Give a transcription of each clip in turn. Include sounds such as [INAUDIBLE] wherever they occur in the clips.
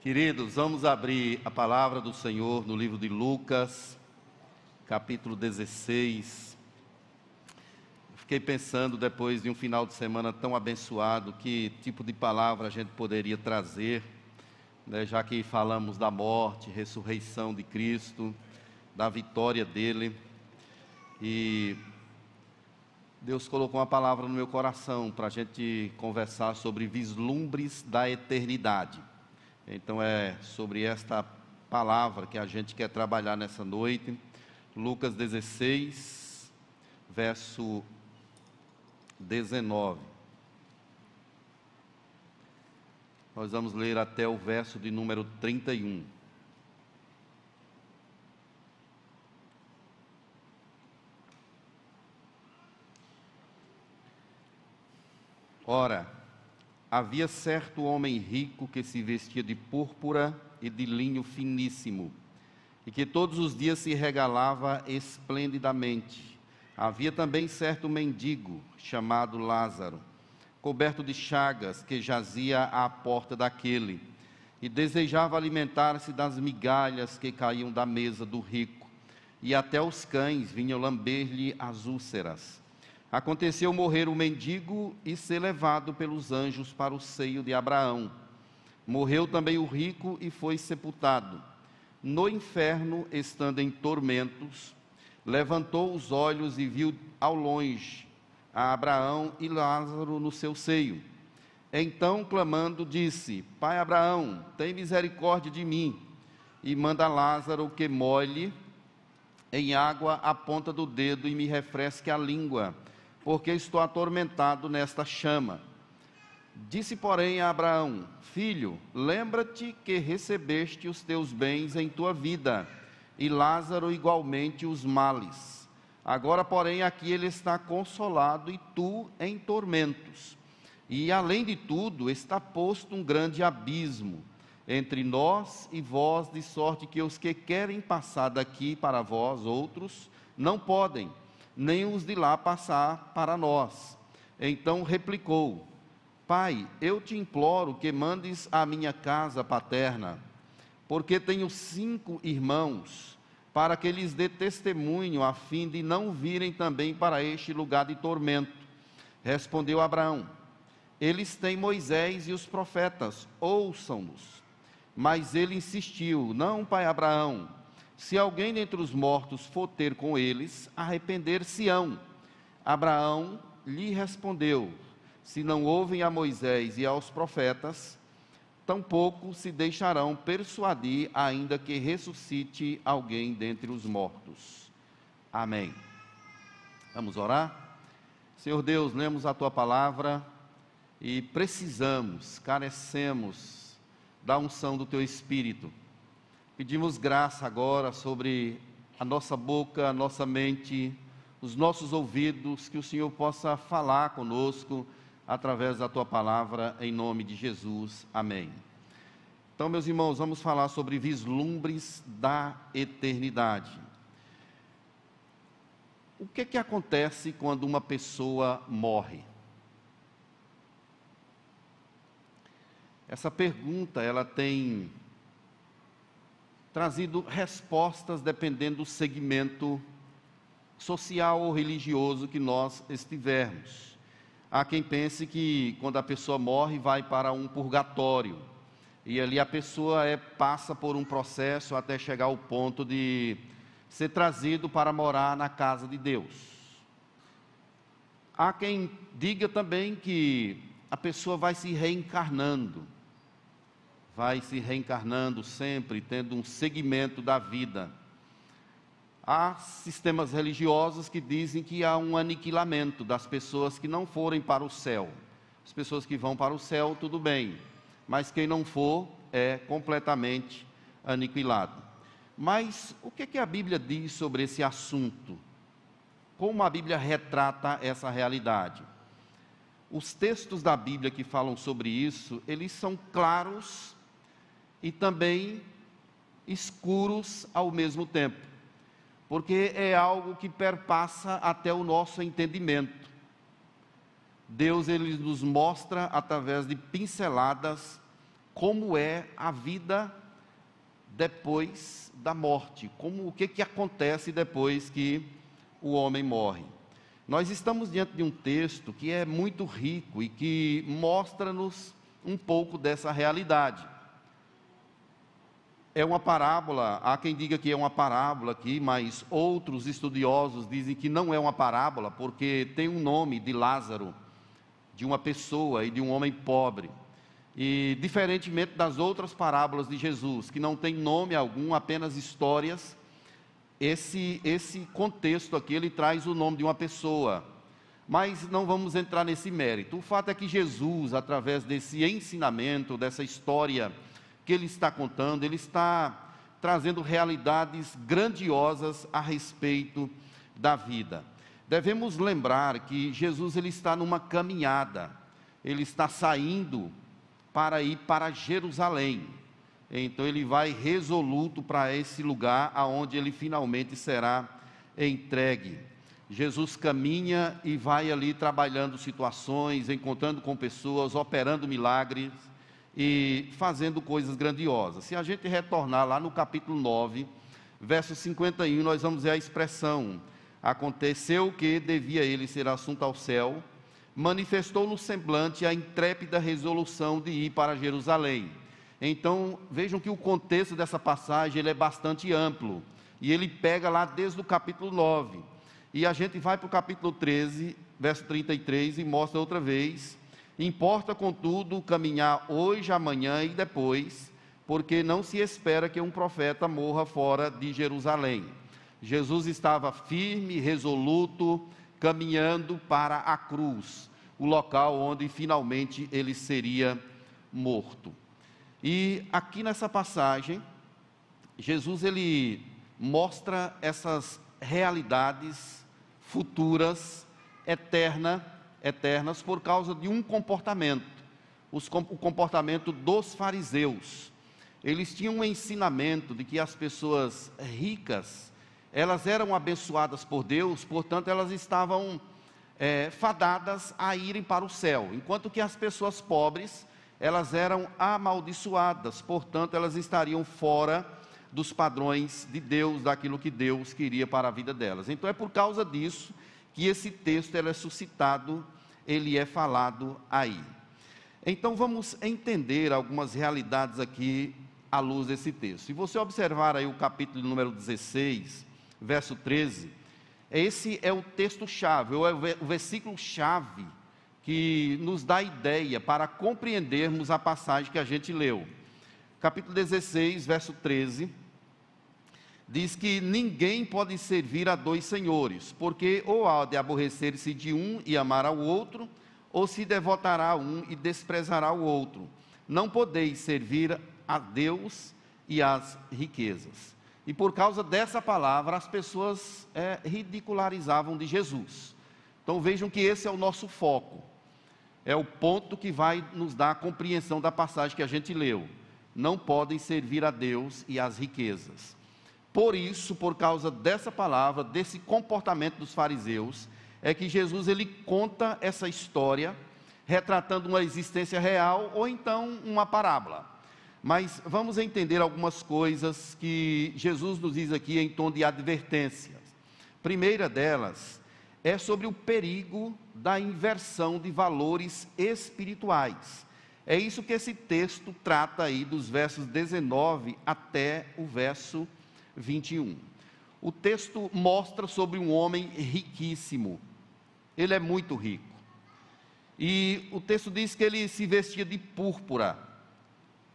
Queridos, vamos abrir a palavra do Senhor no livro de Lucas, capítulo 16. Fiquei pensando, depois de um final de semana tão abençoado, que tipo de palavra a gente poderia trazer, né, já que falamos da morte, ressurreição de Cristo, da vitória dele. E Deus colocou uma palavra no meu coração para a gente conversar sobre vislumbres da eternidade. Então é sobre esta palavra que a gente quer trabalhar nessa noite. Lucas 16, verso 19. Nós vamos ler até o verso de número 31. Ora, Havia certo homem rico que se vestia de púrpura e de linho finíssimo, e que todos os dias se regalava esplendidamente. Havia também certo mendigo, chamado Lázaro, coberto de chagas, que jazia à porta daquele, e desejava alimentar-se das migalhas que caíam da mesa do rico, e até os cães vinham lamber-lhe as úlceras. Aconteceu morrer o mendigo e ser levado pelos anjos para o seio de Abraão. Morreu também o rico e foi sepultado. No inferno, estando em tormentos, levantou os olhos e viu ao longe a Abraão e Lázaro no seu seio. Então, clamando, disse: Pai Abraão, tem misericórdia de mim, e manda Lázaro que molhe em água a ponta do dedo e me refresque a língua porque estou atormentado nesta chama. Disse, porém, a Abraão: Filho, lembra-te que recebeste os teus bens em tua vida, e Lázaro igualmente os males. Agora, porém, aqui ele está consolado e tu em tormentos. E além de tudo, está posto um grande abismo entre nós e vós, de sorte que os que querem passar daqui para vós outros não podem nem os de lá passar para nós. Então replicou: Pai, eu te imploro que mandes à minha casa paterna, porque tenho cinco irmãos, para que lhes dê testemunho, a fim de não virem também para este lugar de tormento. Respondeu Abraão: Eles têm Moisés e os profetas, ouçam-nos. Mas ele insistiu: Não, pai Abraão, se alguém dentre os mortos for ter com eles, arrepender-se-ão. Abraão lhe respondeu: Se não ouvem a Moisés e aos profetas, tampouco se deixarão persuadir, ainda que ressuscite alguém dentre os mortos. Amém. Vamos orar? Senhor Deus, lemos a tua palavra e precisamos, carecemos da unção do teu espírito Pedimos graça agora sobre a nossa boca, a nossa mente, os nossos ouvidos, que o Senhor possa falar conosco através da tua palavra, em nome de Jesus. Amém. Então, meus irmãos, vamos falar sobre vislumbres da eternidade. O que, que acontece quando uma pessoa morre? Essa pergunta, ela tem trazido respostas dependendo do segmento social ou religioso que nós estivermos. Há quem pense que quando a pessoa morre vai para um purgatório e ali a pessoa é, passa por um processo até chegar ao ponto de ser trazido para morar na casa de Deus. Há quem diga também que a pessoa vai se reencarnando vai se reencarnando sempre, tendo um segmento da vida. Há sistemas religiosos que dizem que há um aniquilamento das pessoas que não forem para o céu. As pessoas que vão para o céu, tudo bem, mas quem não for é completamente aniquilado. Mas o que, que a Bíblia diz sobre esse assunto? Como a Bíblia retrata essa realidade? Os textos da Bíblia que falam sobre isso, eles são claros e também escuros ao mesmo tempo, porque é algo que perpassa até o nosso entendimento. Deus ele nos mostra através de pinceladas como é a vida depois da morte, como o que, que acontece depois que o homem morre. Nós estamos diante de um texto que é muito rico e que mostra-nos um pouco dessa realidade. É uma parábola, há quem diga que é uma parábola aqui, mas outros estudiosos dizem que não é uma parábola, porque tem um nome de Lázaro, de uma pessoa e de um homem pobre. E diferentemente das outras parábolas de Jesus, que não tem nome algum, apenas histórias, esse, esse contexto aqui ele traz o nome de uma pessoa. Mas não vamos entrar nesse mérito. O fato é que Jesus, através desse ensinamento, dessa história que ele está contando, ele está trazendo realidades grandiosas a respeito da vida. Devemos lembrar que Jesus ele está numa caminhada. Ele está saindo para ir para Jerusalém. Então ele vai resoluto para esse lugar aonde ele finalmente será entregue. Jesus caminha e vai ali trabalhando situações, encontrando com pessoas, operando milagres e fazendo coisas grandiosas. Se a gente retornar lá no capítulo 9, verso 51, nós vamos ver a expressão: Aconteceu que devia ele ser assunto ao céu manifestou no semblante a intrépida resolução de ir para Jerusalém. Então, vejam que o contexto dessa passagem ele é bastante amplo. E ele pega lá desde o capítulo 9. E a gente vai para o capítulo 13, verso 33, e mostra outra vez. Importa, contudo, caminhar hoje, amanhã e depois, porque não se espera que um profeta morra fora de Jerusalém. Jesus estava firme, resoluto, caminhando para a cruz, o local onde finalmente ele seria morto. E aqui nessa passagem, Jesus ele mostra essas realidades futuras, eterna, eternas, por causa de um comportamento, o comportamento dos fariseus. Eles tinham um ensinamento de que as pessoas ricas elas eram abençoadas por Deus, portanto, elas estavam é, fadadas a irem para o céu, enquanto que as pessoas pobres, elas eram amaldiçoadas, portanto, elas estariam fora dos padrões de Deus, daquilo que Deus queria para a vida delas. Então, é por causa disso que esse texto é suscitado, ele é falado aí. Então, vamos entender algumas realidades aqui à luz desse texto. Se você observar aí o capítulo número 16, verso 13, esse é o texto-chave, ou é o versículo-chave que nos dá ideia para compreendermos a passagem que a gente leu. Capítulo 16, verso 13, diz que ninguém pode servir a dois senhores, porque ou há de aborrecer-se de um e amar ao outro, ou se devotará a um e desprezará o outro. Não podeis servir a Deus e às riquezas. E por causa dessa palavra, as pessoas é, ridicularizavam de Jesus. Então vejam que esse é o nosso foco. É o ponto que vai nos dar a compreensão da passagem que a gente leu. Não podem servir a Deus e às riquezas. Por isso, por causa dessa palavra, desse comportamento dos fariseus, é que Jesus ele conta essa história retratando uma existência real ou então uma parábola. Mas vamos entender algumas coisas que Jesus nos diz aqui em tom de advertências. Primeira delas é sobre o perigo da inversão de valores espirituais. É isso que esse texto trata aí dos versos 19 até o verso 21. O texto mostra sobre um homem riquíssimo. Ele é muito rico. E o texto diz que ele se vestia de púrpura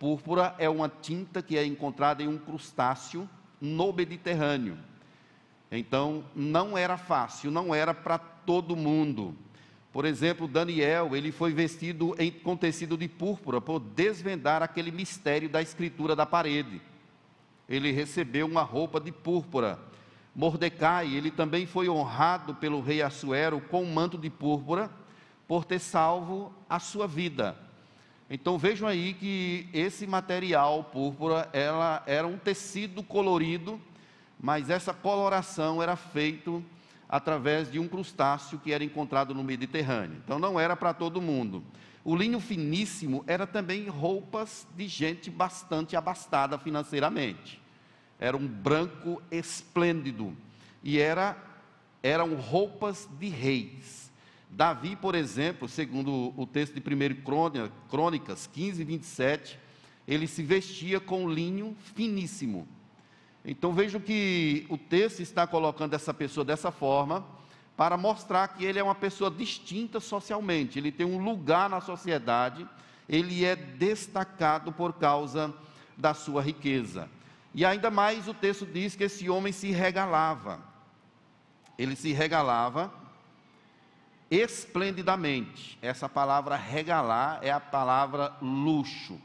Púrpura é uma tinta que é encontrada em um crustáceo no Mediterrâneo. Então, não era fácil, não era para todo mundo. Por exemplo, Daniel, ele foi vestido em, com tecido de púrpura por desvendar aquele mistério da escritura da parede. Ele recebeu uma roupa de púrpura. Mordecai, ele também foi honrado pelo rei Assuero com um manto de púrpura por ter salvo a sua vida. Então vejam aí que esse material púrpura ela era um tecido colorido, mas essa coloração era feito através de um crustáceo que era encontrado no Mediterrâneo. Então não era para todo mundo. O linho finíssimo era também roupas de gente bastante abastada financeiramente. Era um branco esplêndido e era, eram roupas de reis. Davi, por exemplo, segundo o texto de 1 Crônicas 15, 27, ele se vestia com linho finíssimo. Então vejo que o texto está colocando essa pessoa dessa forma, para mostrar que ele é uma pessoa distinta socialmente, ele tem um lugar na sociedade, ele é destacado por causa da sua riqueza. E ainda mais o texto diz que esse homem se regalava. Ele se regalava esplendidamente. Essa palavra regalar é a palavra luxo.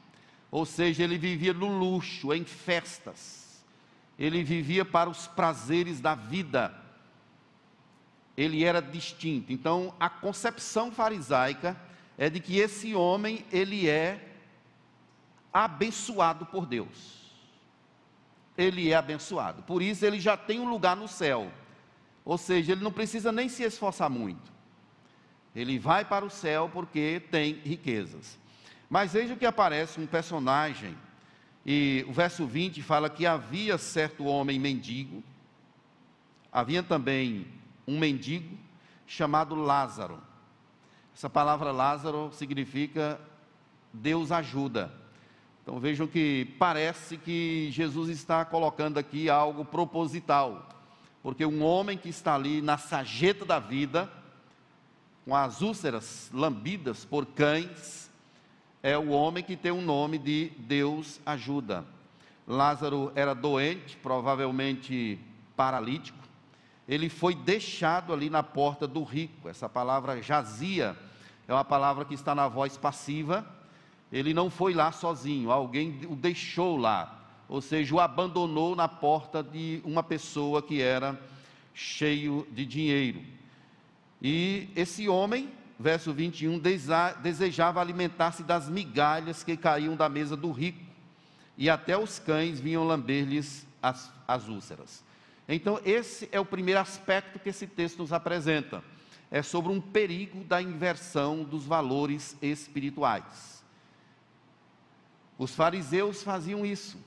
Ou seja, ele vivia no luxo, em festas. Ele vivia para os prazeres da vida ele era distinto. Então, a concepção farisaica é de que esse homem, ele é abençoado por Deus. Ele é abençoado. Por isso ele já tem um lugar no céu. Ou seja, ele não precisa nem se esforçar muito. Ele vai para o céu porque tem riquezas. Mas veja que aparece um personagem, e o verso 20 fala que havia certo homem mendigo, havia também um mendigo chamado Lázaro. Essa palavra Lázaro significa Deus ajuda. Então vejam que parece que Jesus está colocando aqui algo proposital, porque um homem que está ali na sageta da vida, com as úlceras lambidas por cães, é o homem que tem o nome de Deus ajuda. Lázaro era doente, provavelmente paralítico, ele foi deixado ali na porta do rico. Essa palavra jazia é uma palavra que está na voz passiva. Ele não foi lá sozinho, alguém o deixou lá, ou seja, o abandonou na porta de uma pessoa que era cheio de dinheiro. E esse homem, verso 21, desejava alimentar-se das migalhas que caíam da mesa do rico, e até os cães vinham lamber-lhes as, as úlceras. Então, esse é o primeiro aspecto que esse texto nos apresenta. É sobre um perigo da inversão dos valores espirituais. Os fariseus faziam isso.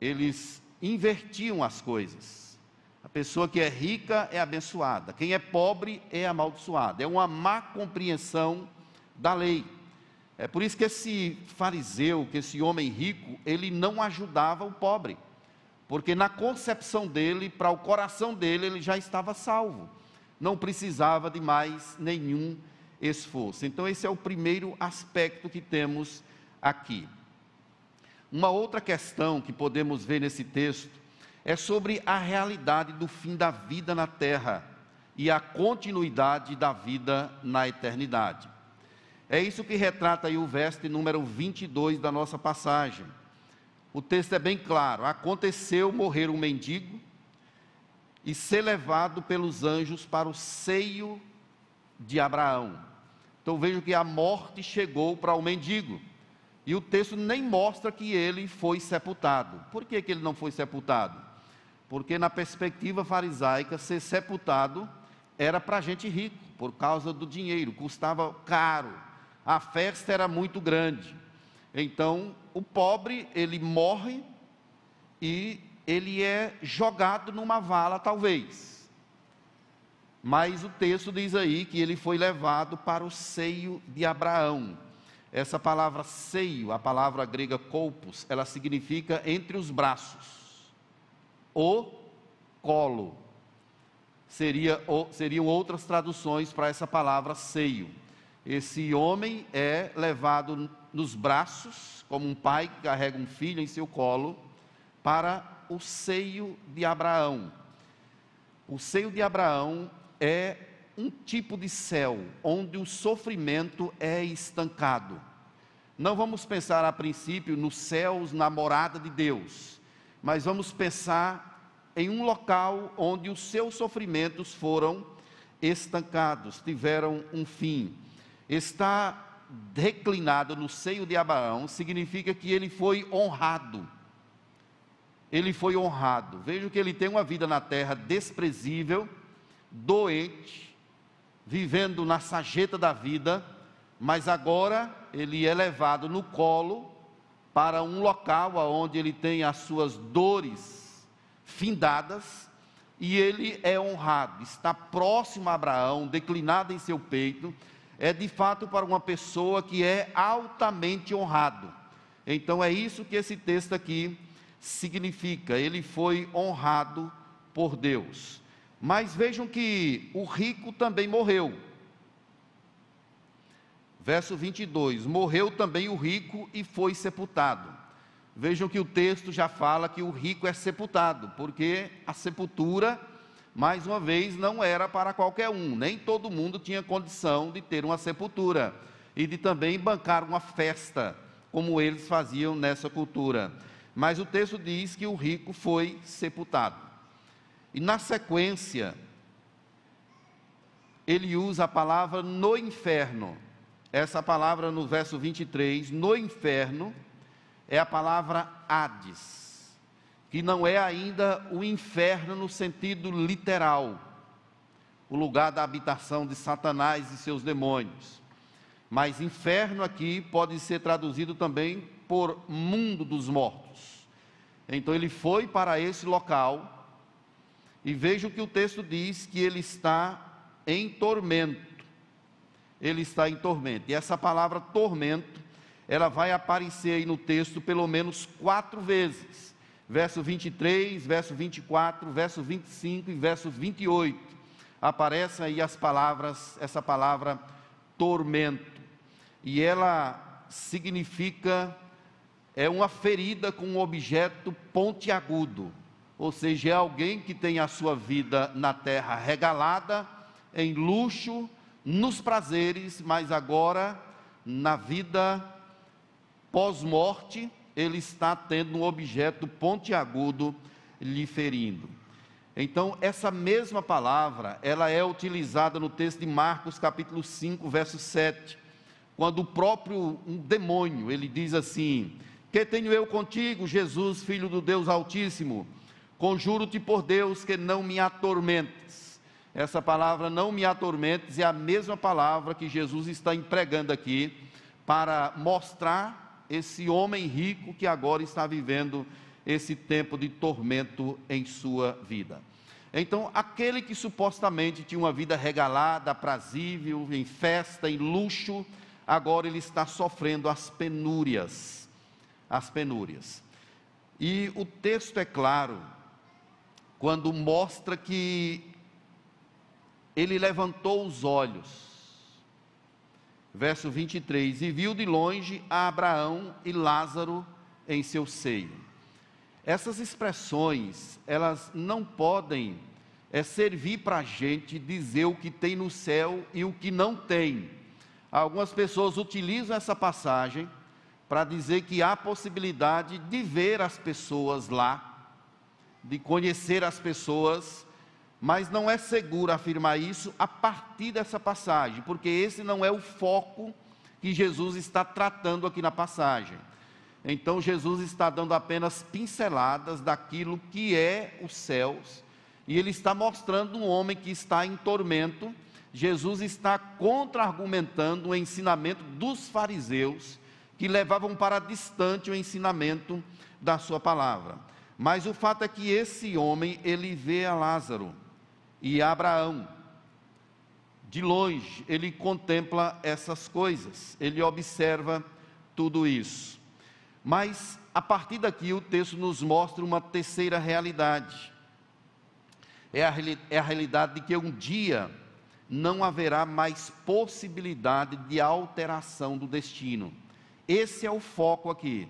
Eles invertiam as coisas. A pessoa que é rica é abençoada, quem é pobre é amaldiçoada. É uma má compreensão da lei. É por isso que esse fariseu, que esse homem rico, ele não ajudava o pobre porque na concepção dele, para o coração dele, ele já estava salvo, não precisava de mais nenhum esforço. Então, esse é o primeiro aspecto que temos aqui. Uma outra questão que podemos ver nesse texto é sobre a realidade do fim da vida na terra e a continuidade da vida na eternidade. É isso que retrata aí o verso número 22 da nossa passagem o texto é bem claro: aconteceu morrer um mendigo e ser levado pelos anjos para o seio de Abraão. Então vejo que a morte chegou para o mendigo. E o texto nem mostra que ele foi sepultado. Por que, que ele não foi sepultado? Porque na perspectiva farisaica, ser sepultado era para gente rico, por causa do dinheiro, custava caro. A festa era muito grande. Então, o pobre, ele morre e ele é jogado numa vala, talvez. Mas o texto diz aí que ele foi levado para o seio de Abraão. Essa palavra seio, a palavra grega colpos, ela significa entre os braços. O colo. Seria, seriam outras traduções para essa palavra seio. Esse homem é levado nos braços, como um pai que carrega um filho em seu colo, para o seio de Abraão. O seio de Abraão é um tipo de céu onde o sofrimento é estancado. Não vamos pensar a princípio nos céus na morada de Deus, mas vamos pensar em um local onde os seus sofrimentos foram estancados, tiveram um fim. Está reclinado no seio de Abraão significa que ele foi honrado. Ele foi honrado. Veja que ele tem uma vida na terra desprezível, doente, vivendo na sageta da vida, mas agora ele é levado no colo para um local onde ele tem as suas dores findadas e ele é honrado, está próximo a Abraão, declinado em seu peito, é de fato para uma pessoa que é altamente honrado. Então é isso que esse texto aqui significa, ele foi honrado por Deus. Mas vejam que o rico também morreu. Verso 22: Morreu também o rico e foi sepultado. Vejam que o texto já fala que o rico é sepultado, porque a sepultura, mais uma vez, não era para qualquer um, nem todo mundo tinha condição de ter uma sepultura e de também bancar uma festa, como eles faziam nessa cultura. Mas o texto diz que o rico foi sepultado. E na sequência, ele usa a palavra no inferno essa palavra no verso 23, no inferno, é a palavra Hades, que não é ainda o inferno no sentido literal, o lugar da habitação de Satanás e seus demônios. Mas inferno aqui pode ser traduzido também por mundo dos mortos. Então ele foi para esse local e veja o que o texto diz que ele está em tormento ele está em tormento. E essa palavra tormento, ela vai aparecer aí no texto pelo menos quatro vezes. Verso 23, verso 24, verso 25 e verso 28. Aparecem aí as palavras, essa palavra tormento. E ela significa é uma ferida com um objeto pontiagudo, ou seja, é alguém que tem a sua vida na terra regalada, em luxo, nos prazeres, mas agora na vida pós-morte, ele está tendo um objeto pontiagudo lhe ferindo. Então, essa mesma palavra, ela é utilizada no texto de Marcos, capítulo 5, verso 7, quando o próprio um demônio, ele diz assim: "Que tenho eu contigo, Jesus, filho do Deus Altíssimo? Conjuro-te por Deus que não me atormentes." essa palavra não me atormentes é a mesma palavra que Jesus está empregando aqui para mostrar esse homem rico que agora está vivendo esse tempo de tormento em sua vida. Então, aquele que supostamente tinha uma vida regalada, aprazível, em festa, em luxo, agora ele está sofrendo as penúrias. As penúrias. E o texto é claro quando mostra que ele levantou os olhos. Verso 23: E viu de longe a Abraão e Lázaro em seu seio. Essas expressões, elas não podem é, servir para a gente dizer o que tem no céu e o que não tem. Algumas pessoas utilizam essa passagem para dizer que há possibilidade de ver as pessoas lá, de conhecer as pessoas mas não é seguro afirmar isso a partir dessa passagem, porque esse não é o foco que Jesus está tratando aqui na passagem. Então Jesus está dando apenas pinceladas daquilo que é os céus, e ele está mostrando um homem que está em tormento. Jesus está contra-argumentando o ensinamento dos fariseus, que levavam para distante o ensinamento da sua palavra. Mas o fato é que esse homem, ele vê a Lázaro e Abraão. De longe, ele contempla essas coisas, ele observa tudo isso. Mas, a partir daqui, o texto nos mostra uma terceira realidade. É a, é a realidade de que um dia não haverá mais possibilidade de alteração do destino. Esse é o foco aqui.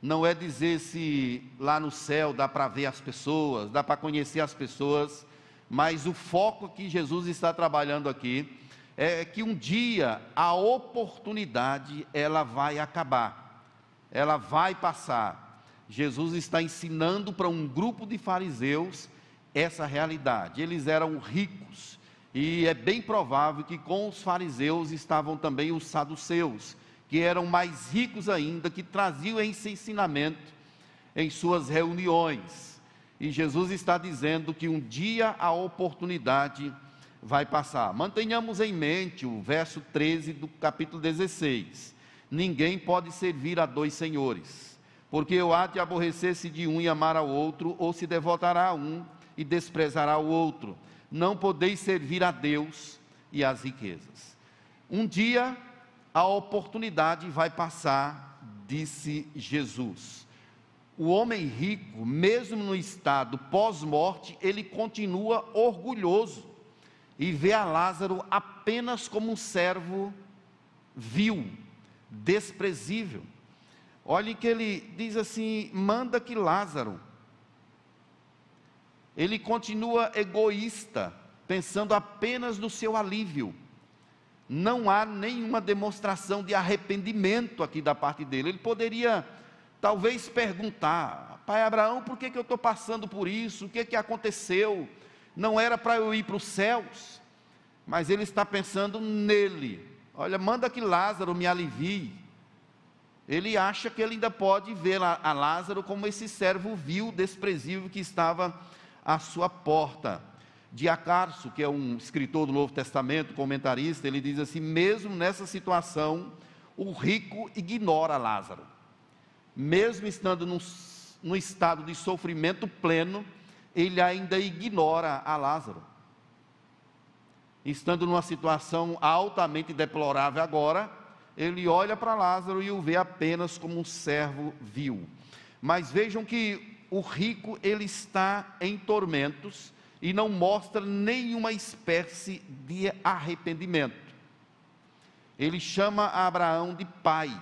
Não é dizer se lá no céu dá para ver as pessoas, dá para conhecer as pessoas, mas o foco que Jesus está trabalhando aqui é que um dia a oportunidade ela vai acabar, ela vai passar. Jesus está ensinando para um grupo de fariseus essa realidade. Eles eram ricos e é bem provável que com os fariseus estavam também os saduceus, que eram mais ricos ainda, que traziam esse ensinamento em suas reuniões. E Jesus está dizendo que um dia a oportunidade vai passar. Mantenhamos em mente o verso 13 do capítulo 16. Ninguém pode servir a dois senhores, porque o há de aborrecer-se de um e amar ao outro, ou se devotará a um e desprezará o outro. Não podeis servir a Deus e às riquezas. Um dia a oportunidade vai passar, disse Jesus. O homem rico, mesmo no estado pós-morte, ele continua orgulhoso e vê a Lázaro apenas como um servo vil, desprezível. Olhe que ele diz assim: manda que Lázaro. Ele continua egoísta, pensando apenas no seu alívio não há nenhuma demonstração de arrependimento aqui da parte dele. Ele poderia, talvez, perguntar: Pai Abraão, por que, que eu estou passando por isso? O que, que aconteceu? Não era para eu ir para os céus, mas ele está pensando nele. Olha, manda que Lázaro me alivie. Ele acha que ele ainda pode ver a Lázaro como esse servo vil, desprezível que estava à sua porta de Acarso, que é um escritor do Novo Testamento, comentarista, ele diz assim: mesmo nessa situação, o rico ignora Lázaro. Mesmo estando num, num estado de sofrimento pleno, ele ainda ignora a Lázaro. Estando numa situação altamente deplorável agora, ele olha para Lázaro e o vê apenas como um servo vil. Mas vejam que o rico ele está em tormentos e não mostra nenhuma espécie de arrependimento. Ele chama Abraão de pai.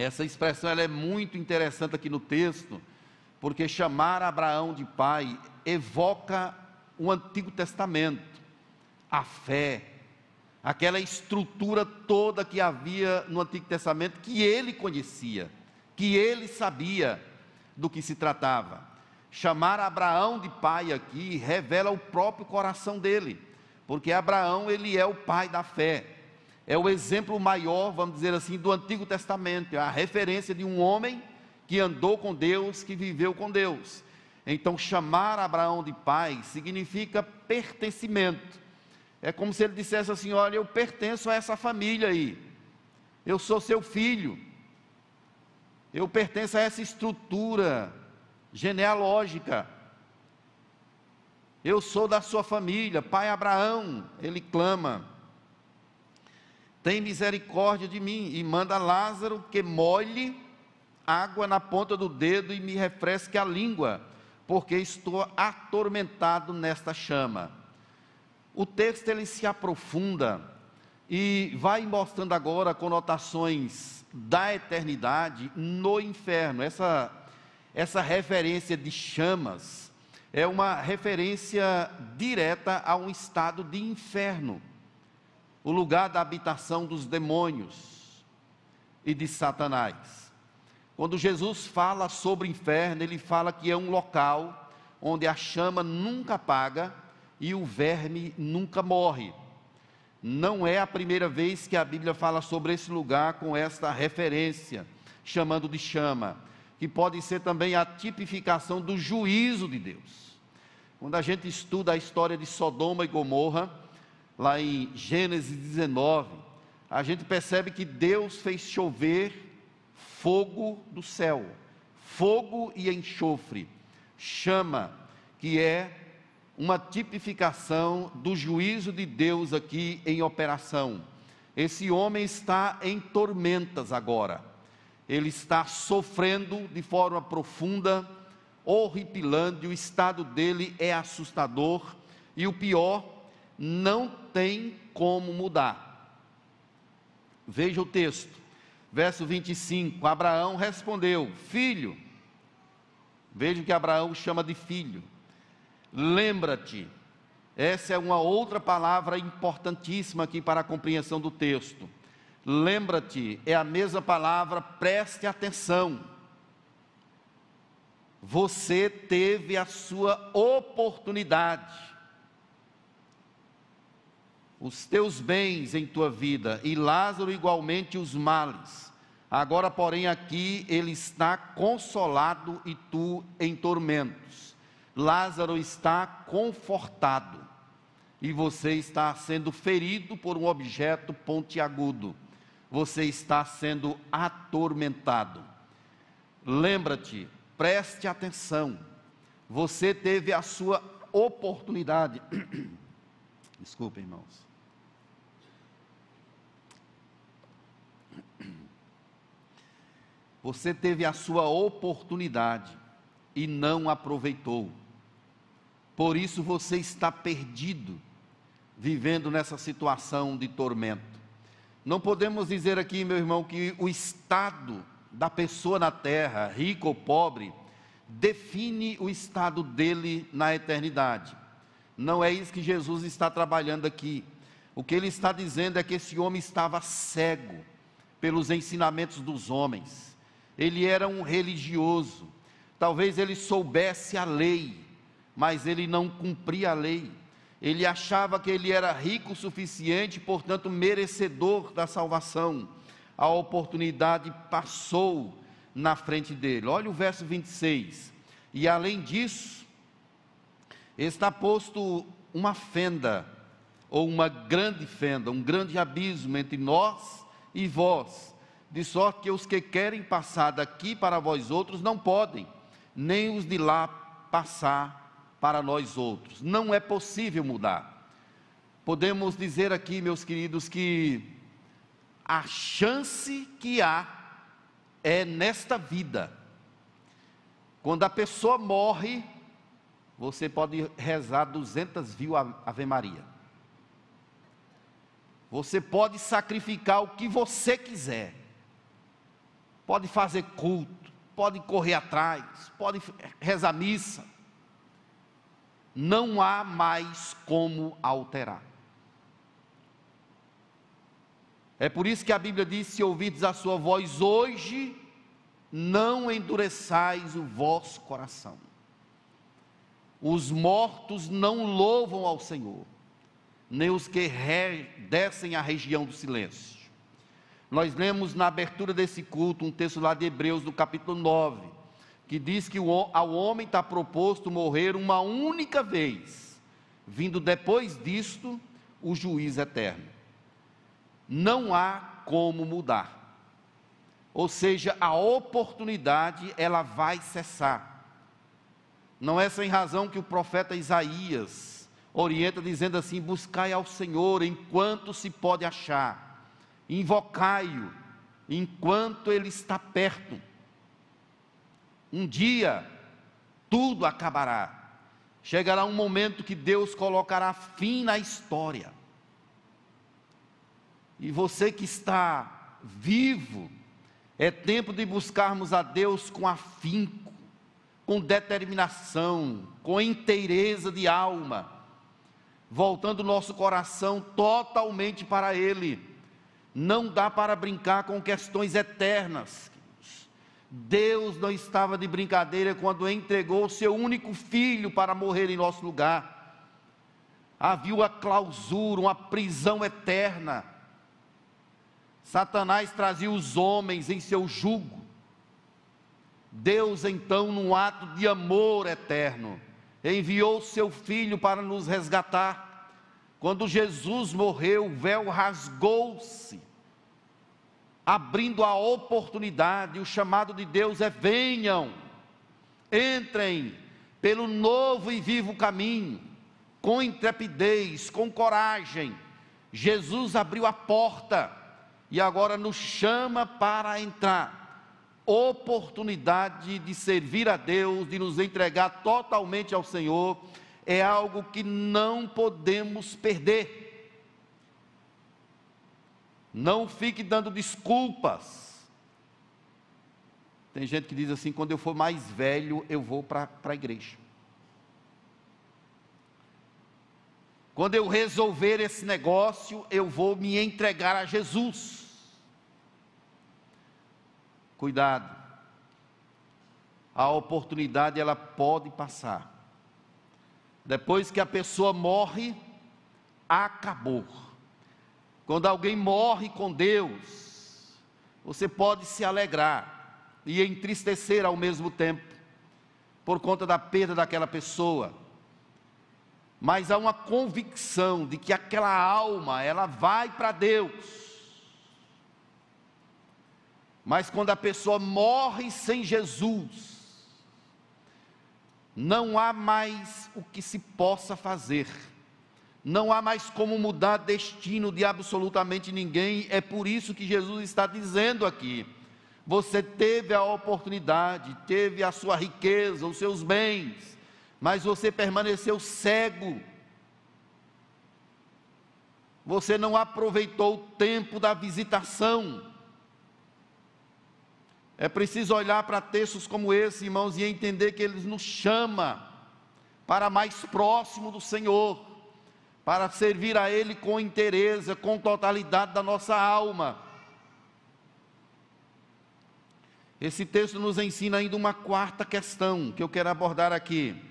Essa expressão ela é muito interessante aqui no texto, porque chamar Abraão de pai evoca o Antigo Testamento, a fé, aquela estrutura toda que havia no Antigo Testamento que ele conhecia, que ele sabia do que se tratava. Chamar Abraão de pai aqui revela o próprio coração dele, porque Abraão ele é o pai da fé. É o exemplo maior, vamos dizer assim, do Antigo Testamento, é a referência de um homem que andou com Deus, que viveu com Deus. Então, chamar Abraão de pai significa pertencimento. É como se ele dissesse assim: Olha, eu pertenço a essa família aí, eu sou seu filho, eu pertenço a essa estrutura genealógica. Eu sou da sua família, pai Abraão, ele clama. Tem misericórdia de mim e manda Lázaro que molhe água na ponta do dedo e me refresque a língua, porque estou atormentado nesta chama. O texto ele se aprofunda e vai mostrando agora conotações da eternidade no inferno. Essa essa referência de chamas é uma referência direta a um estado de inferno, o lugar da habitação dos demônios e de Satanás. Quando Jesus fala sobre o inferno, ele fala que é um local onde a chama nunca apaga e o verme nunca morre. Não é a primeira vez que a Bíblia fala sobre esse lugar com esta referência, chamando de chama que pode ser também a tipificação do juízo de Deus. Quando a gente estuda a história de Sodoma e Gomorra, lá em Gênesis 19, a gente percebe que Deus fez chover fogo do céu, fogo e enxofre, chama, que é uma tipificação do juízo de Deus aqui em operação. Esse homem está em tormentas agora ele está sofrendo de forma profunda, horripilante, o estado dele é assustador e o pior, não tem como mudar. Veja o texto, verso 25: Abraão respondeu: Filho, veja que Abraão chama de filho, lembra-te, essa é uma outra palavra importantíssima aqui para a compreensão do texto Lembra-te, é a mesma palavra, preste atenção. Você teve a sua oportunidade. Os teus bens em tua vida, e Lázaro igualmente os males. Agora, porém, aqui ele está consolado e tu em tormentos. Lázaro está confortado. e você está sendo ferido por um objeto pontiagudo. Você está sendo atormentado. Lembra-te, preste atenção. Você teve a sua oportunidade. [COUGHS] Desculpe, irmãos. Você teve a sua oportunidade e não aproveitou. Por isso você está perdido, vivendo nessa situação de tormento. Não podemos dizer aqui, meu irmão, que o estado da pessoa na terra, rico ou pobre, define o estado dele na eternidade. Não é isso que Jesus está trabalhando aqui. O que ele está dizendo é que esse homem estava cego pelos ensinamentos dos homens. Ele era um religioso. Talvez ele soubesse a lei, mas ele não cumpria a lei. Ele achava que ele era rico o suficiente, portanto, merecedor da salvação. A oportunidade passou na frente dele. Olha o verso 26. E além disso, está posto uma fenda, ou uma grande fenda, um grande abismo entre nós e vós, de sorte que os que querem passar daqui para vós outros não podem, nem os de lá passar para nós outros. Não é possível mudar. Podemos dizer aqui, meus queridos, que a chance que há é nesta vida. Quando a pessoa morre, você pode rezar 200 mil Ave Maria. Você pode sacrificar o que você quiser. Pode fazer culto, pode correr atrás, pode rezar missa. Não há mais como alterar. É por isso que a Bíblia diz: se ouvides a sua voz hoje, não endureçais o vosso coração. Os mortos não louvam ao Senhor, nem os que descem à região do silêncio. Nós lemos na abertura desse culto um texto lá de Hebreus, do capítulo 9, que diz que ao homem está proposto morrer uma única vez, vindo depois disto o juiz eterno. Não há como mudar. Ou seja, a oportunidade ela vai cessar. Não é sem razão que o profeta Isaías orienta dizendo assim: buscai ao Senhor enquanto se pode achar, invocai-o enquanto ele está perto. Um dia tudo acabará. Chegará um momento que Deus colocará fim na história. E você que está vivo, é tempo de buscarmos a Deus com afinco, com determinação, com inteireza de alma, voltando nosso coração totalmente para Ele. Não dá para brincar com questões eternas. Deus não estava de brincadeira quando entregou seu único filho para morrer em nosso lugar. Havia uma clausura, uma prisão eterna Satanás trazia os homens em seu jugo. Deus, então, num ato de amor eterno, enviou seu filho para nos resgatar. Quando Jesus morreu, o véu rasgou-se, abrindo a oportunidade. O chamado de Deus é: venham, entrem pelo novo e vivo caminho, com intrepidez, com coragem. Jesus abriu a porta e agora nos chama para entrar. Oportunidade de servir a Deus, de nos entregar totalmente ao Senhor, é algo que não podemos perder. Não fique dando desculpas. Tem gente que diz assim: quando eu for mais velho, eu vou para a igreja. Quando eu resolver esse negócio, eu vou me entregar a Jesus. Cuidado. A oportunidade ela pode passar. Depois que a pessoa morre, acabou. Quando alguém morre com Deus, você pode se alegrar e entristecer ao mesmo tempo, por conta da perda daquela pessoa. mas há uma convicção de que aquela alma, ela vai para Deus. Mas quando a pessoa morre sem Jesus, não há mais o que se possa fazer, não há mais como mudar destino de absolutamente ninguém, é por isso que Jesus está dizendo aqui: você teve a oportunidade, teve a sua riqueza, os seus bens, mas você permaneceu cego. Você não aproveitou o tempo da visitação. É preciso olhar para textos como esse, irmãos, e entender que eles nos chama para mais próximo do Senhor, para servir a Ele com interesse, com totalidade da nossa alma. Esse texto nos ensina ainda uma quarta questão que eu quero abordar aqui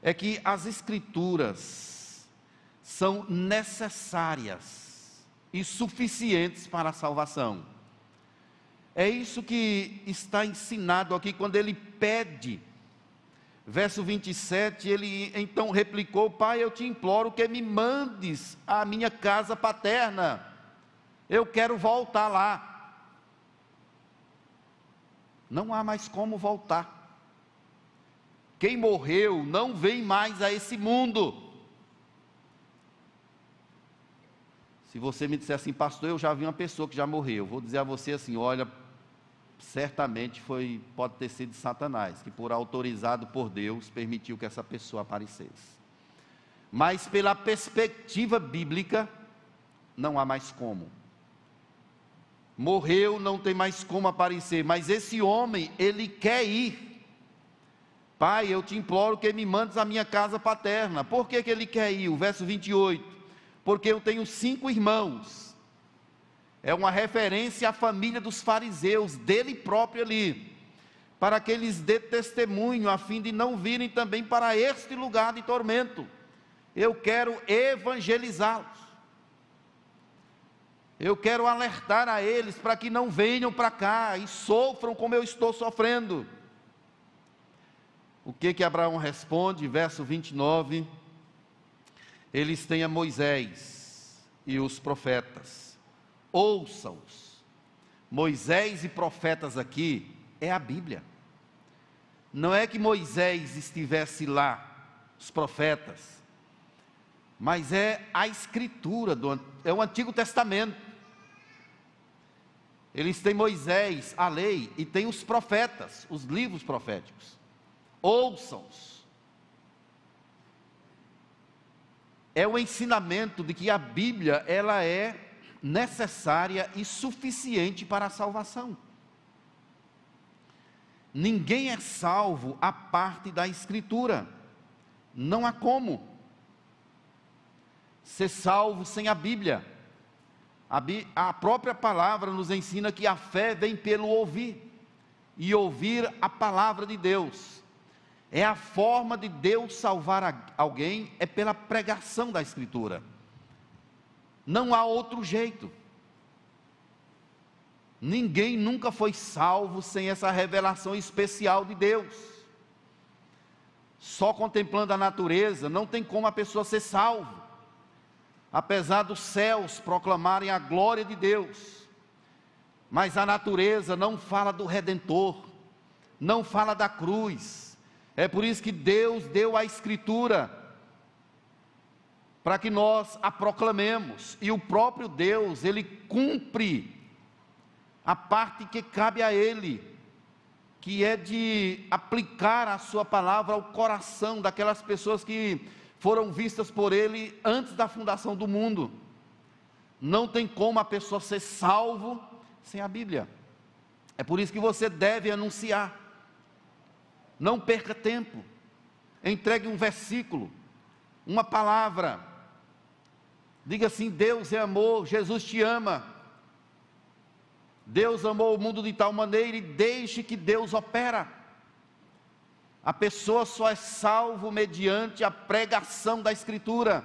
é que as Escrituras são necessárias e suficientes para a salvação. É isso que está ensinado aqui quando ele pede. Verso 27, ele então replicou: Pai, eu te imploro que me mandes à minha casa paterna. Eu quero voltar lá. Não há mais como voltar. Quem morreu não vem mais a esse mundo. Se você me disser assim, pastor, eu já vi uma pessoa que já morreu, vou dizer a você assim: olha, certamente foi, pode ter sido Satanás, que por autorizado por Deus permitiu que essa pessoa aparecesse. Mas pela perspectiva bíblica, não há mais como. Morreu, não tem mais como aparecer, mas esse homem, ele quer ir Pai, eu te imploro que me mandes à minha casa paterna. Por que, que ele quer ir? O verso 28. Porque eu tenho cinco irmãos. É uma referência à família dos fariseus, dele próprio ali. Para que eles dê testemunho, a fim de não virem também para este lugar de tormento. Eu quero evangelizá-los. Eu quero alertar a eles para que não venham para cá e sofram como eu estou sofrendo. O que que Abraão responde? Verso 29. Eles têm a Moisés e os profetas. Ouçam-os. Moisés e profetas aqui é a Bíblia. Não é que Moisés estivesse lá, os profetas, mas é a escritura, do, é o Antigo Testamento. Eles têm Moisés, a lei, e têm os profetas, os livros proféticos ouçam-os. É o ensinamento de que a Bíblia ela é necessária e suficiente para a salvação. Ninguém é salvo a parte da Escritura. Não há como ser salvo sem a Bíblia. A, própria palavra nos ensina que a fé vem pelo ouvir, e ouvir a palavra de Deus. É a forma de Deus salvar alguém, é pela pregação da Escritura. Não há outro jeito. Ninguém nunca foi salvo sem essa revelação especial de Deus. Só contemplando a natureza, não tem como a pessoa ser salvo. Apesar dos céus proclamarem a glória de Deus, mas a natureza não fala do redentor, não fala da cruz, é por isso que Deus deu a Escritura, para que nós a proclamemos, e o próprio Deus, ele cumpre a parte que cabe a ele, que é de aplicar a sua palavra ao coração daquelas pessoas que foram vistas por ele antes da fundação do mundo. Não tem como a pessoa ser salvo sem a Bíblia. É por isso que você deve anunciar. Não perca tempo. Entregue um versículo, uma palavra. Diga assim: Deus é amor, Jesus te ama. Deus amou o mundo de tal maneira e deixe que Deus opera. A pessoa só é salvo mediante a pregação da Escritura.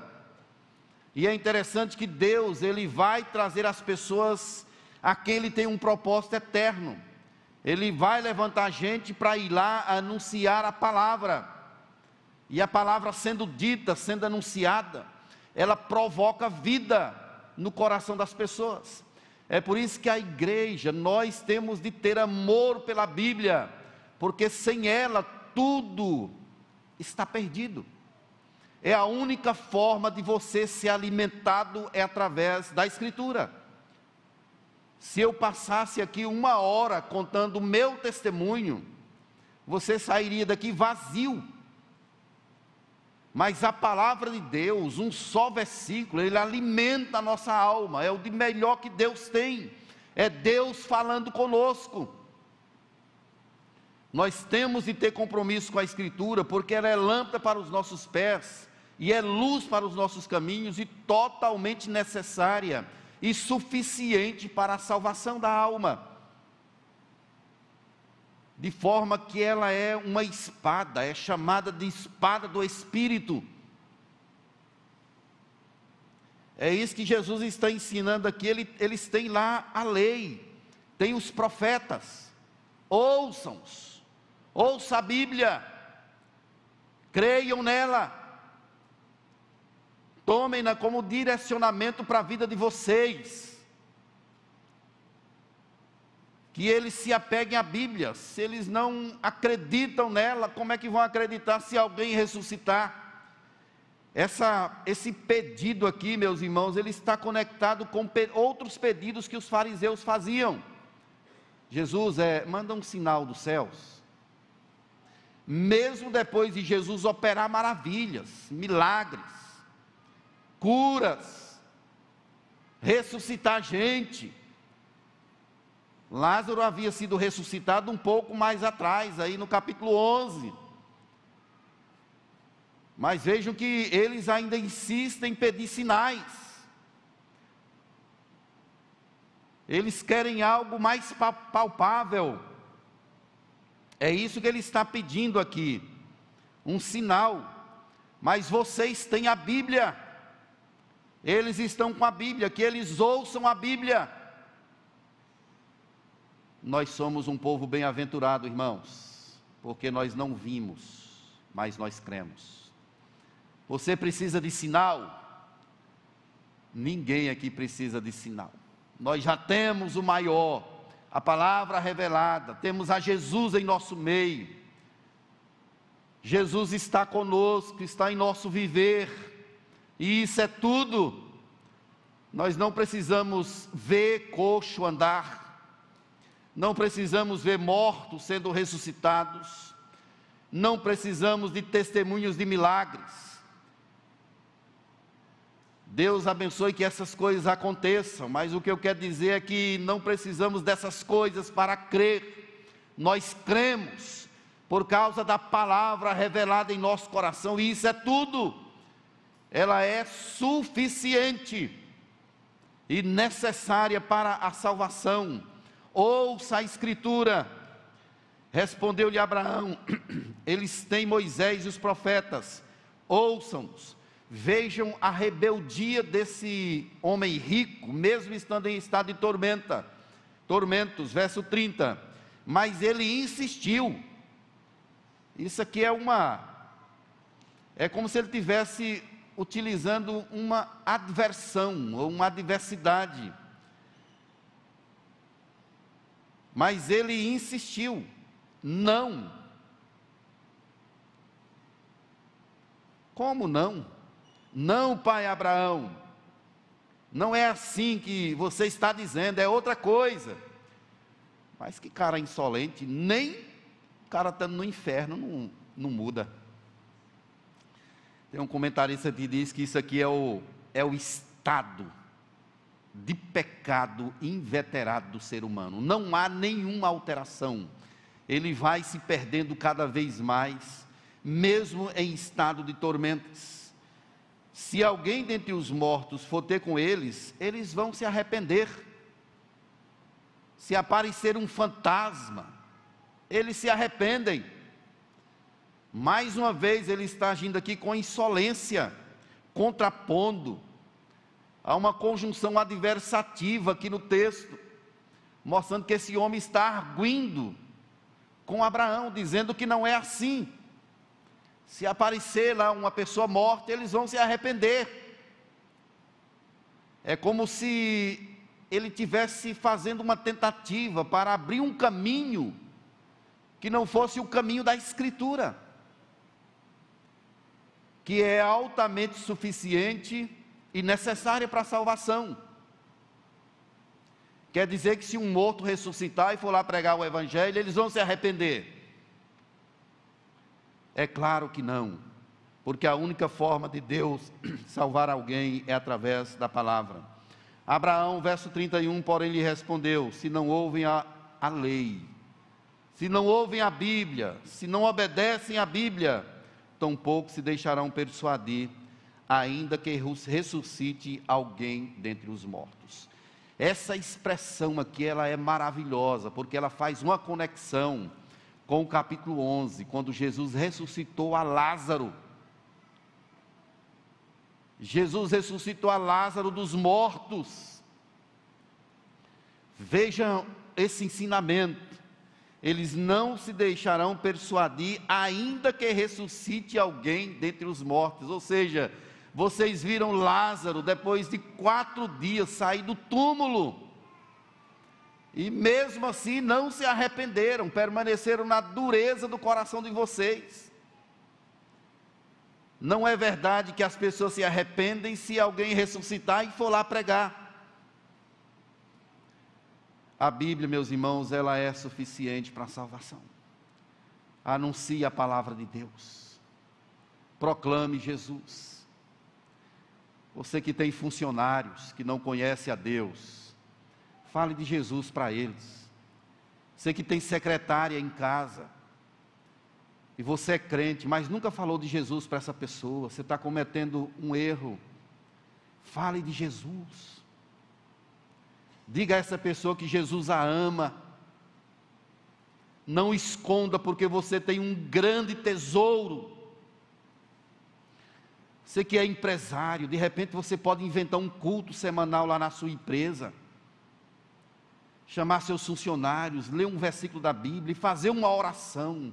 E é interessante que Deus, Ele vai trazer as pessoas a quem Ele tem um propósito eterno. Ele vai levantar gente para ir lá anunciar a palavra. E a palavra sendo dita, sendo anunciada, ela provoca vida no coração das pessoas. É por isso que a igreja, nós temos de ter amor pela Bíblia, porque sem ela tudo está perdido. É a única forma de você ser alimentado é através da Escritura. Se eu passasse aqui uma hora contando o meu testemunho, você sairia daqui vazio. Mas a palavra de Deus, um só versículo, ele alimenta a nossa alma, é o de melhor que Deus tem, é Deus falando conosco. Nós temos de ter compromisso com a Escritura, porque ela é lâmpada para os nossos pés e é luz para os nossos caminhos e totalmente necessária e suficiente para a salvação da alma. De forma que ela é uma espada, é chamada de espada do Espírito. É isso que Jesus está ensinando aqui. Ele, eles têm lá a lei, tem os profetas, ouçam-os ouça a Bíblia, creiam nela, tomem-na como direcionamento para a vida de vocês. Que eles se apeguem à Bíblia, se eles não acreditam nela, como é que vão acreditar se alguém ressuscitar? Essa, esse pedido aqui, meus irmãos, ele está conectado com pe outros pedidos que os fariseus faziam. Jesus é, manda um sinal dos céus mesmo depois de Jesus operar maravilhas, milagres, curas, ressuscitar gente. Lázaro havia sido ressuscitado um pouco mais atrás, aí no capítulo 11. Mas vejam que eles ainda insistem em pedir sinais. Eles querem algo mais palpável. É isso que ele está pedindo aqui, um sinal. Mas vocês têm a Bíblia, eles estão com a Bíblia, que eles ouçam a Bíblia. Nós somos um povo bem-aventurado, irmãos, porque nós não vimos, mas nós cremos. Você precisa de sinal? Ninguém aqui precisa de sinal. Nós já temos o maior, a palavra revelada, temos a Jesus em nosso meio. Jesus está conosco, está em nosso viver, e isso é tudo. Nós não precisamos ver coxo andar, não precisamos ver mortos sendo ressuscitados, não precisamos de testemunhos de milagres, Deus abençoe que essas coisas aconteçam, mas o que eu quero dizer é que não precisamos dessas coisas para crer. Nós cremos por causa da palavra revelada em nosso coração, e isso é tudo. Ela é suficiente e necessária para a salvação. Ouça a Escritura. Respondeu-lhe Abraão: [CLEARS THROAT] Eles têm Moisés e os profetas, ouçam-nos. Vejam a rebeldia desse homem rico, mesmo estando em estado de tormenta. Tormentos, verso 30. Mas ele insistiu. Isso aqui é uma é como se ele tivesse utilizando uma adversão ou uma adversidade. Mas ele insistiu. Não. Como não? Não, pai Abraão, não é assim que você está dizendo, é outra coisa. Mas que cara insolente, nem o cara estando no inferno não, não muda. Tem um comentarista que diz que isso aqui é o, é o estado de pecado inveterado do ser humano. Não há nenhuma alteração. Ele vai se perdendo cada vez mais, mesmo em estado de tormentas. Se alguém dentre os mortos for ter com eles, eles vão se arrepender. Se aparecer um fantasma, eles se arrependem. Mais uma vez, ele está agindo aqui com insolência, contrapondo. Há uma conjunção adversativa aqui no texto, mostrando que esse homem está arguindo com Abraão, dizendo que não é assim. Se aparecer lá uma pessoa morta, eles vão se arrepender. É como se ele tivesse fazendo uma tentativa para abrir um caminho que não fosse o caminho da Escritura, que é altamente suficiente e necessária para a salvação. Quer dizer que se um morto ressuscitar e for lá pregar o Evangelho, eles vão se arrepender? É claro que não, porque a única forma de Deus [CLEARS THROAT] salvar alguém é através da palavra. Abraão, verso 31, porém lhe respondeu: Se não ouvem a, a lei, se não ouvem a Bíblia, se não obedecem à Bíblia, tampouco se deixarão persuadir, ainda que ressuscite alguém dentre os mortos. Essa expressão aqui, ela é maravilhosa, porque ela faz uma conexão com o capítulo 11, quando Jesus ressuscitou a Lázaro. Jesus ressuscitou a Lázaro dos mortos. Vejam esse ensinamento. Eles não se deixarão persuadir, ainda que ressuscite alguém dentre os mortos. Ou seja, vocês viram Lázaro, depois de quatro dias, sair do túmulo. E mesmo assim não se arrependeram, permaneceram na dureza do coração de vocês. Não é verdade que as pessoas se arrependem se alguém ressuscitar e for lá pregar. A Bíblia, meus irmãos, ela é suficiente para a salvação. Anuncie a palavra de Deus. Proclame Jesus. Você que tem funcionários que não conhece a Deus, fale de Jesus para eles. Você que tem secretária em casa, e você é crente, mas nunca falou de Jesus para essa pessoa, você está cometendo um erro. Fale de Jesus. Diga a essa pessoa que Jesus a ama. Não esconda, porque você tem um grande tesouro. Você que é empresário, de repente você pode inventar um culto semanal lá na sua empresa. Chamar seus funcionários, ler um versículo da Bíblia e fazer uma oração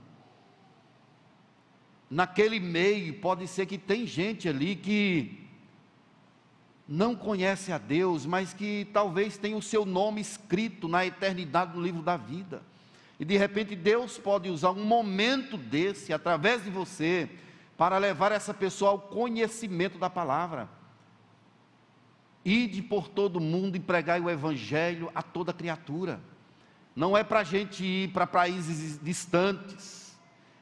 naquele meio, pode ser que tem gente ali que não conhece a Deus, mas que talvez tenha o seu nome escrito na eternidade no livro da vida. E de repente Deus pode usar um momento desse, através de você, para levar essa pessoa ao conhecimento da palavra. Ide por todo mundo e pregai o Evangelho a toda criatura. Não é para a gente ir para países distantes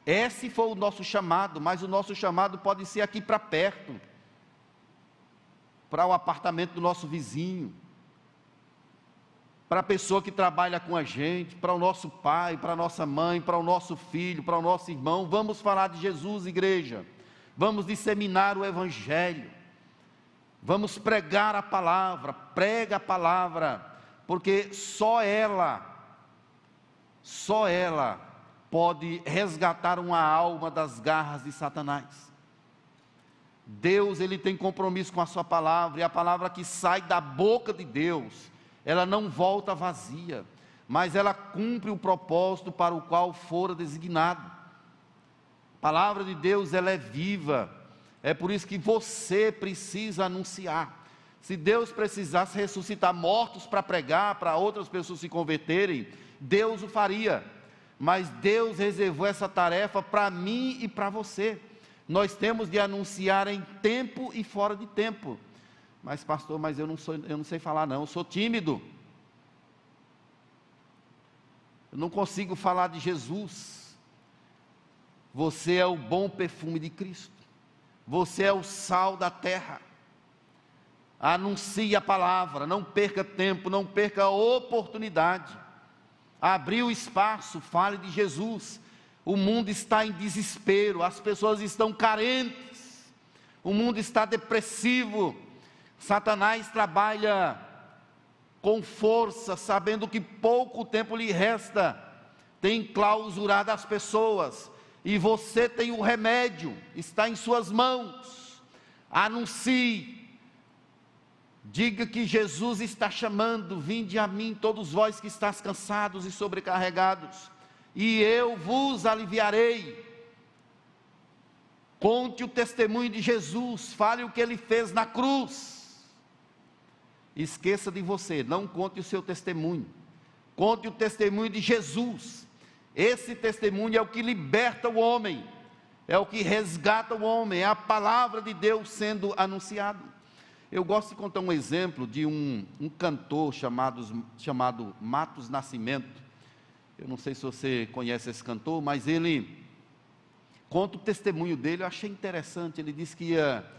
esse foi o nosso chamado, mas o nosso chamado pode ser aqui para perto para o apartamento do nosso vizinho, para a pessoa que trabalha com a gente, para o nosso pai, para a nossa mãe, para o nosso filho, para o nosso irmão. Vamos falar de Jesus, igreja. Vamos disseminar o Evangelho. Vamos pregar a palavra, prega a palavra, porque só ela, só ela pode resgatar uma alma das garras de Satanás. Deus, ele tem compromisso com a sua palavra, e a palavra que sai da boca de Deus, ela não volta vazia, mas ela cumpre o propósito para o qual fora designado. A palavra de Deus, ela é viva. É por isso que você precisa anunciar. Se Deus precisasse ressuscitar mortos para pregar, para outras pessoas se converterem, Deus o faria mas Deus reservou essa tarefa para mim e para você. Nós temos de anunciar em tempo e fora de tempo. Mas pastor, mas eu não sou, eu não sei falar não, eu sou tímido. Eu não consigo falar de Jesus. Você é o bom perfume de Cristo. Você é o sal da terra. Anuncie a palavra, não perca tempo, não perca oportunidade abriu espaço, fale de Jesus. O mundo está em desespero, as pessoas estão carentes, o mundo está depressivo. Satanás trabalha com força, sabendo que pouco tempo lhe resta, tem clausurado as pessoas, e você tem o remédio, está em suas mãos. Anuncie, Diga que Jesus está chamando, vinde a mim todos vós que estáis cansados e sobrecarregados, e eu vos aliviarei. Conte o testemunho de Jesus, fale o que ele fez na cruz. Esqueça de você, não conte o seu testemunho. Conte o testemunho de Jesus. Esse testemunho é o que liberta o homem, é o que resgata o homem, é a palavra de Deus sendo anunciada. Eu gosto de contar um exemplo de um, um cantor chamado, chamado Matos Nascimento. Eu não sei se você conhece esse cantor, mas ele conta o testemunho dele, eu achei interessante. Ele disse que ia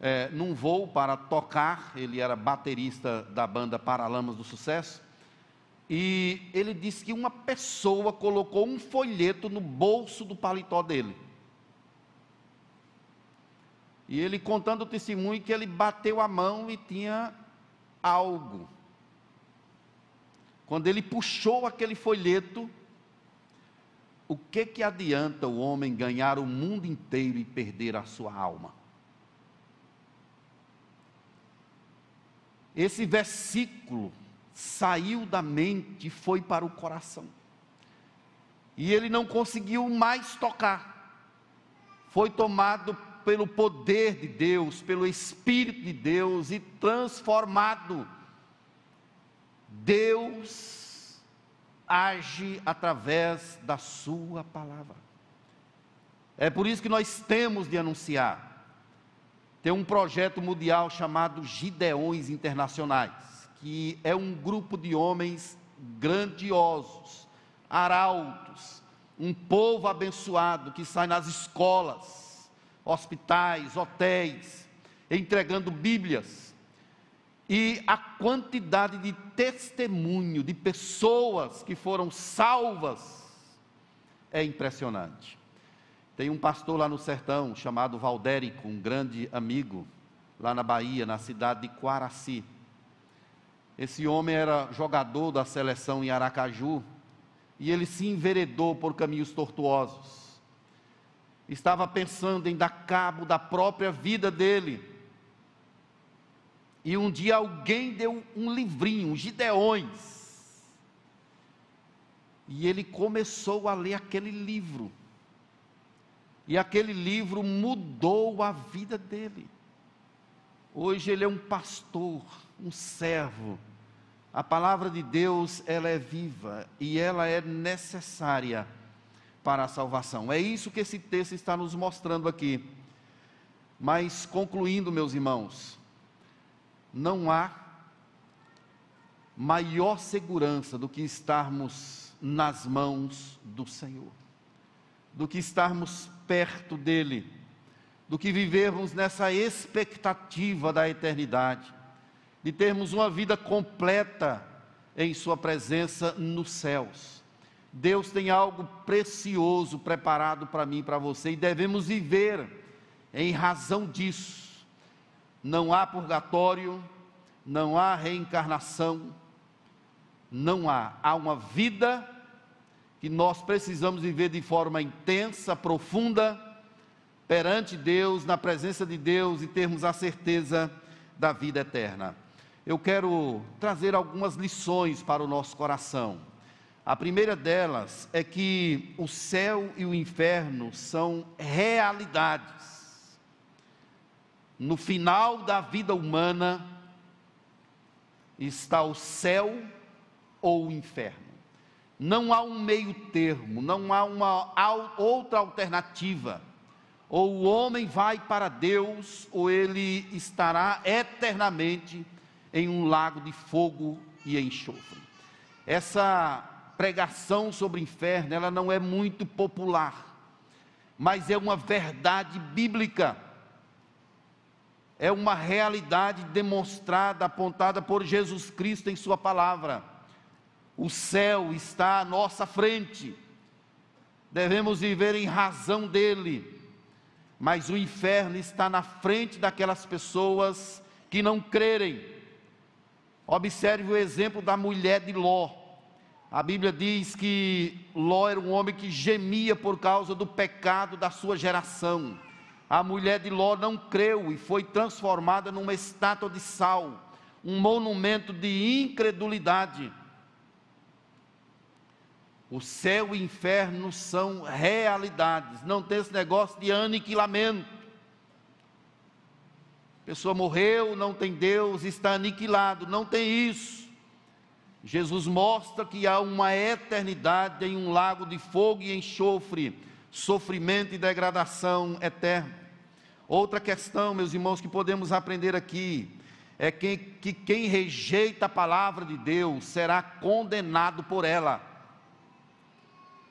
é, num voo para tocar, ele era baterista da banda Paralamas do Sucesso, e ele disse que uma pessoa colocou um folheto no bolso do paletó dele. E ele contando o testemunho que ele bateu a mão e tinha algo. Quando ele puxou aquele folheto, o que que adianta o homem ganhar o mundo inteiro e perder a sua alma? Esse versículo saiu da mente e foi para o coração. E ele não conseguiu mais tocar. Foi tomado pelo poder de Deus, pelo Espírito de Deus e transformado. Deus age através da Sua palavra. É por isso que nós temos de anunciar. Tem um projeto mundial chamado Gideões Internacionais que é um grupo de homens grandiosos, arautos, um povo abençoado que sai nas escolas, hospitais, hotéis, entregando Bíblias. E a quantidade de testemunho de pessoas que foram salvas é impressionante. Tem um pastor lá no sertão chamado Valdérico, um grande amigo, lá na Bahia, na cidade de Quaraci esse homem era jogador da seleção em Aracaju e ele se enveredou por caminhos tortuosos. Estava pensando em dar cabo da própria vida dele. E um dia alguém deu um livrinho, Gideões. E ele começou a ler aquele livro. E aquele livro mudou a vida dele. Hoje ele é um pastor, um servo, a palavra de Deus, ela é viva e ela é necessária para a salvação. É isso que esse texto está nos mostrando aqui. Mas concluindo, meus irmãos, não há maior segurança do que estarmos nas mãos do Senhor, do que estarmos perto dele, do que vivermos nessa expectativa da eternidade de termos uma vida completa em Sua presença nos céus. Deus tem algo precioso preparado para mim e para você, e devemos viver em razão disso. Não há purgatório, não há reencarnação, não há. Há uma vida que nós precisamos viver de forma intensa, profunda, perante Deus, na presença de Deus e termos a certeza da vida eterna eu quero trazer algumas lições para o nosso coração. A primeira delas é que o céu e o inferno são realidades. No final da vida humana está o céu ou o inferno. Não há um meio termo, não há uma outra alternativa. Ou o homem vai para Deus, ou ele estará eternamente em um lago de fogo e enxofre. Essa pregação sobre o inferno, ela não é muito popular, mas é uma verdade bíblica. É uma realidade demonstrada, apontada por Jesus Cristo em Sua palavra. O céu está à nossa frente, devemos viver em razão dele, mas o inferno está na frente daquelas pessoas que não crerem Observe o exemplo da mulher de Ló. A Bíblia diz que Ló era um homem que gemia por causa do pecado da sua geração. A mulher de Ló não creu e foi transformada numa estátua de sal, um monumento de incredulidade. O céu e o inferno são realidades, não tem esse negócio de aniquilamento. A pessoa morreu, não tem Deus, está aniquilado, não tem isso. Jesus mostra que há uma eternidade em um lago de fogo e enxofre, sofrimento e degradação eterna. Outra questão, meus irmãos, que podemos aprender aqui é que, que quem rejeita a palavra de Deus será condenado por ela.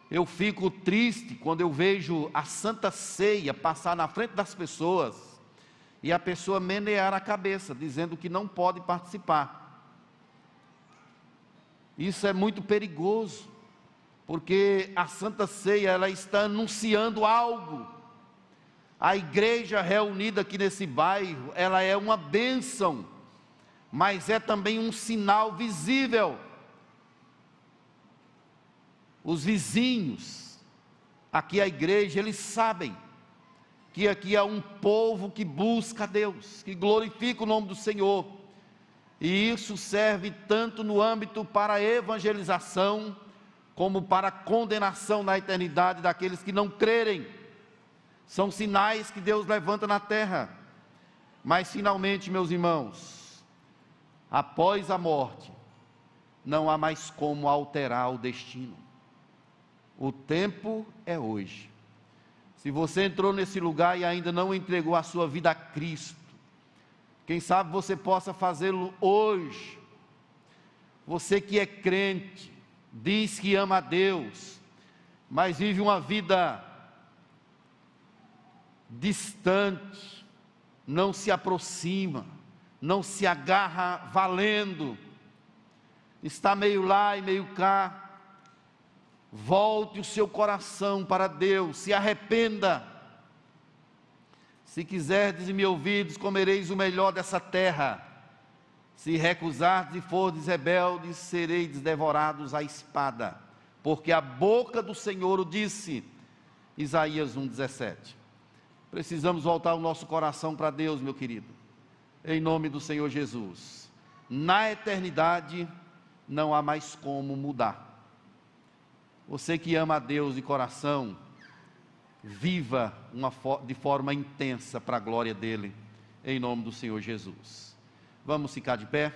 Eu fico triste quando eu vejo a Santa Ceia passar na frente das pessoas e a pessoa menear a cabeça, dizendo que não pode participar. Isso é muito perigoso, porque a Santa Ceia ela está anunciando algo. A igreja reunida aqui nesse bairro, ela é uma bênção, mas é também um sinal visível os vizinhos, aqui a igreja, eles sabem que aqui há um povo que busca Deus, que glorifica o nome do Senhor. E isso serve tanto no âmbito para a evangelização, como para a condenação na eternidade daqueles que não crerem. São sinais que Deus levanta na terra. Mas finalmente, meus irmãos, após a morte, não há mais como alterar o destino. O tempo é hoje. Se você entrou nesse lugar e ainda não entregou a sua vida a Cristo, quem sabe você possa fazê-lo hoje. Você que é crente, diz que ama a Deus, mas vive uma vida distante, não se aproxima, não se agarra valendo, está meio lá e meio cá Volte o seu coração para Deus, se arrependa. Se quiserdes e me ouvides, comereis o melhor dessa terra. Se recusardes e fordes rebeldes, sereis devorados à espada. Porque a boca do Senhor o disse. Isaías 1,17. Precisamos voltar o nosso coração para Deus, meu querido. Em nome do Senhor Jesus. Na eternidade, não há mais como mudar. Você que ama a Deus de coração, viva uma, de forma intensa para a glória dele, em nome do Senhor Jesus. Vamos ficar de pé?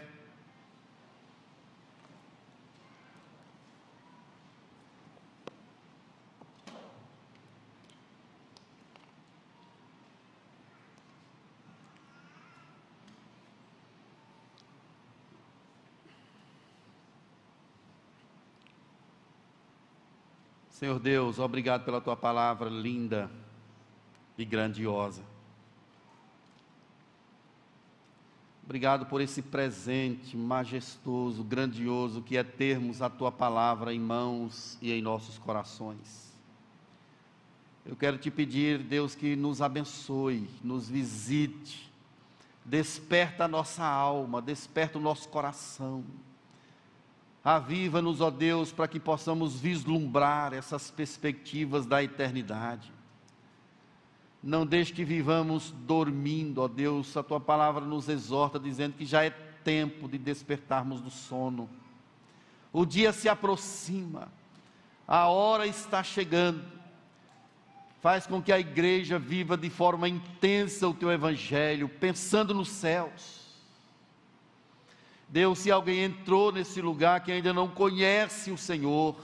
Senhor Deus, obrigado pela tua palavra linda e grandiosa. Obrigado por esse presente majestoso, grandioso que é termos a tua palavra em mãos e em nossos corações. Eu quero te pedir, Deus, que nos abençoe, nos visite, desperta a nossa alma, desperta o nosso coração Aviva-nos, ó Deus, para que possamos vislumbrar essas perspectivas da eternidade. Não deixe que vivamos dormindo, ó Deus, a tua palavra nos exorta, dizendo que já é tempo de despertarmos do sono. O dia se aproxima, a hora está chegando. Faz com que a igreja viva de forma intensa o teu evangelho, pensando nos céus Deus, se alguém entrou nesse lugar que ainda não conhece o Senhor,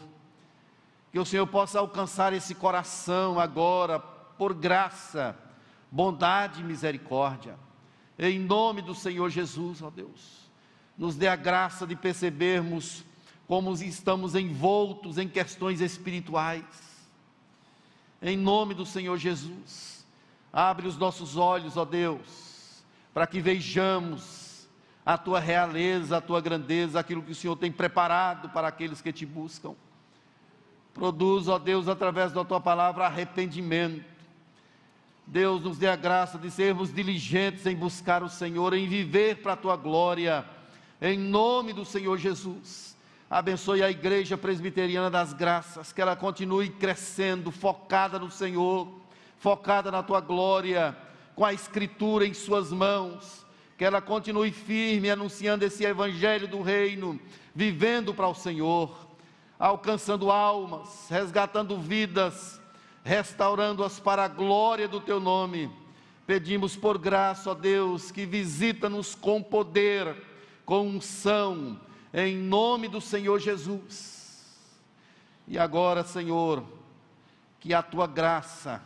que o Senhor possa alcançar esse coração agora, por graça, bondade e misericórdia, em nome do Senhor Jesus, ó Deus, nos dê a graça de percebermos como estamos envoltos em questões espirituais, em nome do Senhor Jesus, abre os nossos olhos, ó Deus, para que vejamos a tua realeza, a tua grandeza, aquilo que o Senhor tem preparado para aqueles que te buscam. Produz, ó Deus, através da tua palavra, arrependimento. Deus nos dê a graça de sermos diligentes em buscar o Senhor, em viver para a tua glória, em nome do Senhor Jesus. Abençoe a igreja presbiteriana das graças, que ela continue crescendo, focada no Senhor, focada na tua glória, com a Escritura em suas mãos que ela continue firme anunciando esse evangelho do reino, vivendo para o Senhor. alcançando almas, resgatando vidas, restaurando-as para a glória do teu nome. Pedimos por graça, ó Deus, que visita-nos com poder, com unção, em nome do Senhor Jesus. E agora, Senhor, que a tua graça,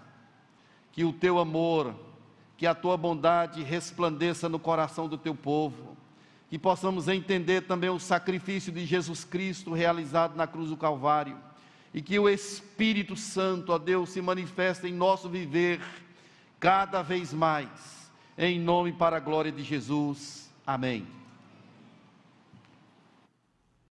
que o teu amor, que a tua bondade resplandeça no coração do teu povo, que possamos entender também o sacrifício de Jesus Cristo realizado na cruz do Calvário, e que o Espírito Santo, ó Deus, se manifeste em nosso viver cada vez mais, em nome para a glória de Jesus. Amém.